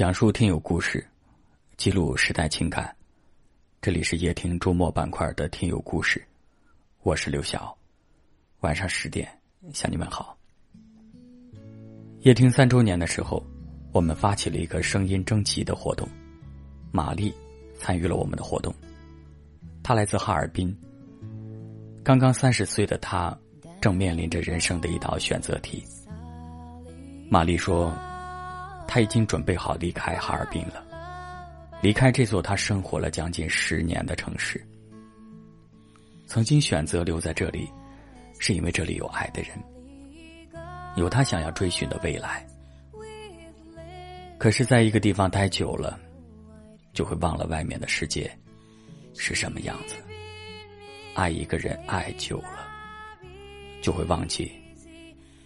讲述听友故事，记录时代情感。这里是夜听周末板块的听友故事，我是刘晓。晚上十点向你们好。夜听三周年的时候，我们发起了一个声音征集的活动，玛丽参与了我们的活动。她来自哈尔滨，刚刚三十岁的她，正面临着人生的一道选择题。玛丽说。他已经准备好离开哈尔滨了，离开这座他生活了将近十年的城市。曾经选择留在这里，是因为这里有爱的人，有他想要追寻的未来。可是，在一个地方待久了，就会忘了外面的世界是什么样子。爱一个人爱久了，就会忘记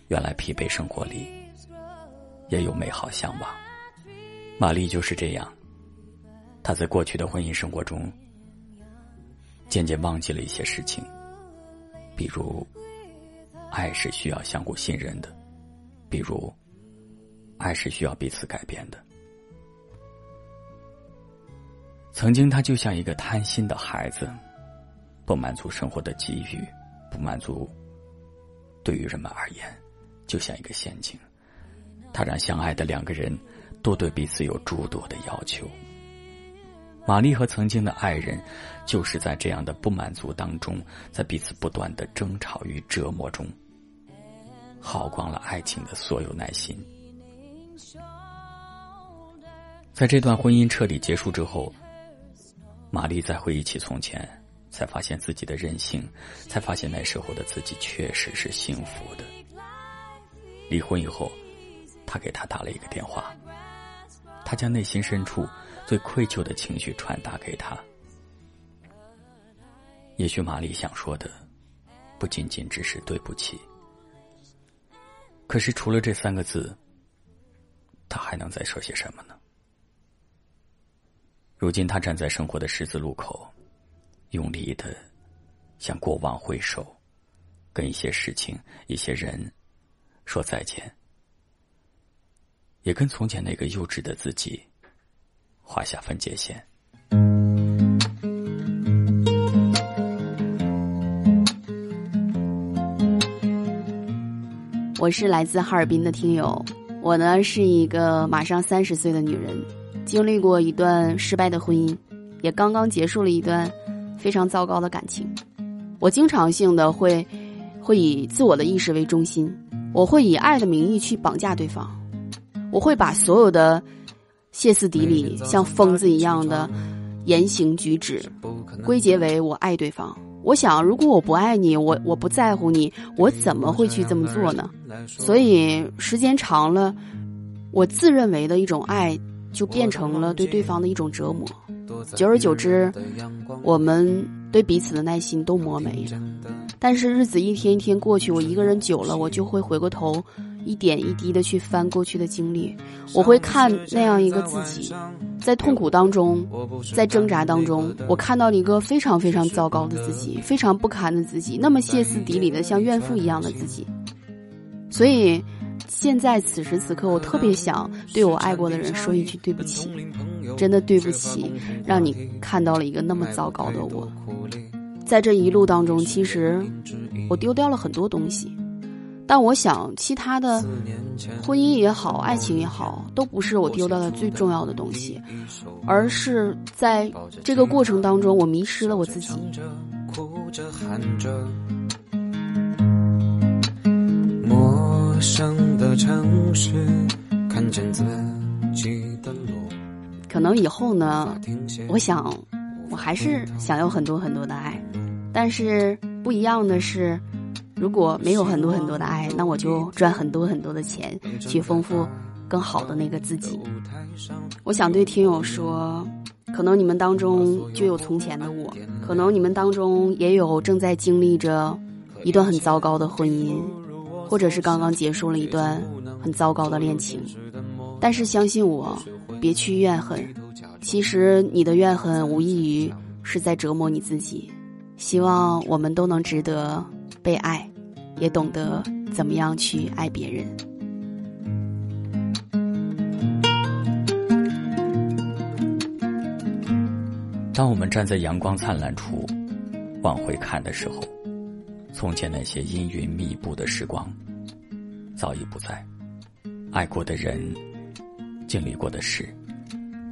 原来疲惫生活里。也有美好向往。玛丽就是这样，她在过去的婚姻生活中，渐渐忘记了一些事情，比如，爱是需要相互信任的；比如，爱是需要彼此改变的。曾经，他就像一个贪心的孩子，不满足生活的给予，不满足，对于人们而言，就像一个陷阱。他让相爱的两个人都对彼此有诸多的要求。玛丽和曾经的爱人，就是在这样的不满足当中，在彼此不断的争吵与折磨中，耗光了爱情的所有耐心。在这段婚姻彻底结束之后，玛丽再回忆起从前，才发现自己的任性，才发现那时候的自己确实是幸福的。离婚以后。他给他打了一个电话，他将内心深处最愧疚的情绪传达给他。也许玛丽想说的，不仅仅只是对不起。可是除了这三个字，他还能再说些什么呢？如今他站在生活的十字路口，用力的向过往挥手，跟一些事情、一些人说再见。也跟从前那个幼稚的自己画下分界线。我是来自哈尔滨的听友，我呢是一个马上三十岁的女人，经历过一段失败的婚姻，也刚刚结束了一段非常糟糕的感情。我经常性的会会以自我的意识为中心，我会以爱的名义去绑架对方。我会把所有的歇斯底里、像疯子一样的言行举止归结为我爱对方。我想，如果我不爱你，我我不在乎你，我怎么会去这么做呢？所以时间长了，我自认为的一种爱就变成了对对方的一种折磨。久而久之，我们对彼此的耐心都磨没了。但是日子一天一天过去，我一个人久了，我就会回过头。一点一滴的去翻过去的经历，我会看那样一个自己，在痛苦当中，在挣扎当中，我看到了一个非常非常糟糕的自己，非常不堪的自己，那么歇斯底里的像怨妇一样的自己。所以，现在此时此刻，我特别想对我爱过的人说一句对不起，真的对不起，让你看到了一个那么糟糕的我。在这一路当中，其实我丢掉了很多东西。但我想，其他的婚姻也好，爱情也好，都不是我丢掉的最重要的东西，而是在这个过程当中，我迷失了我自己。陌生的城市，看见自己的路。可能以后呢，我想，我还是想要很多很多的爱，但是不一样的是。如果没有很多很多的爱，那我就赚很多很多的钱，去丰富更好的那个自己。我想对听友说，可能你们当中就有从前的我，可能你们当中也有正在经历着一段很糟糕的婚姻，或者是刚刚结束了一段很糟糕的恋情。但是相信我，别去怨恨，其实你的怨恨无异于是在折磨你自己。希望我们都能值得。被爱，也懂得怎么样去爱别人。当我们站在阳光灿烂处往回看的时候，从前那些阴云密布的时光早已不在，爱过的人，经历过的事，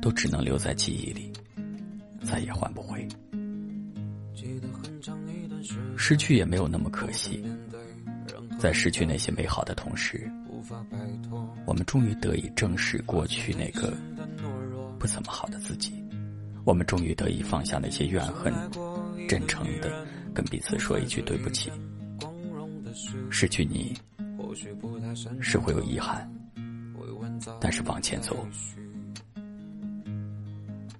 都只能留在记忆里，再也换不回。失去也没有那么可惜，在失去那些美好的同时，我们终于得以正视过去那个不怎么好的自己。我们终于得以放下那些怨恨，真诚的跟彼此说一句对不起。失去你，是会有遗憾。但是往前走，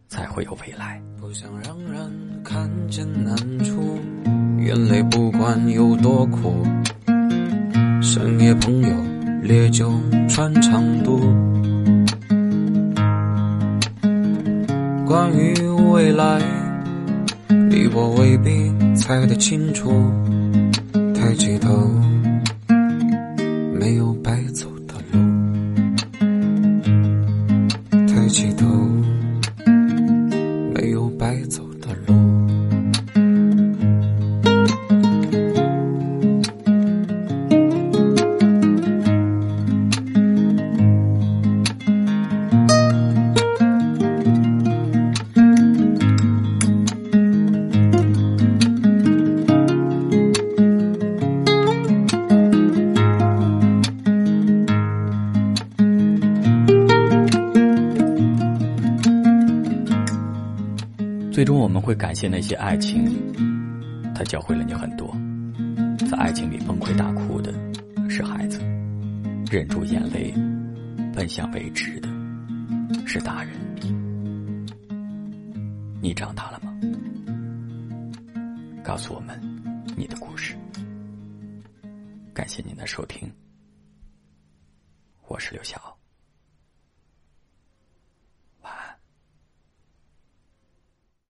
才会有未来。不想让人看见难处，眼泪不管有多苦。深夜朋友，烈酒穿肠毒。关于未来，你我未必猜得清楚。抬起头，没有白走。我们会感谢那些爱情，它教会了你很多。在爱情里崩溃大哭的是孩子，忍住眼泪奔向未知的是大人。你长大了吗？告诉我们你的故事。感谢您的收听，我是刘晓。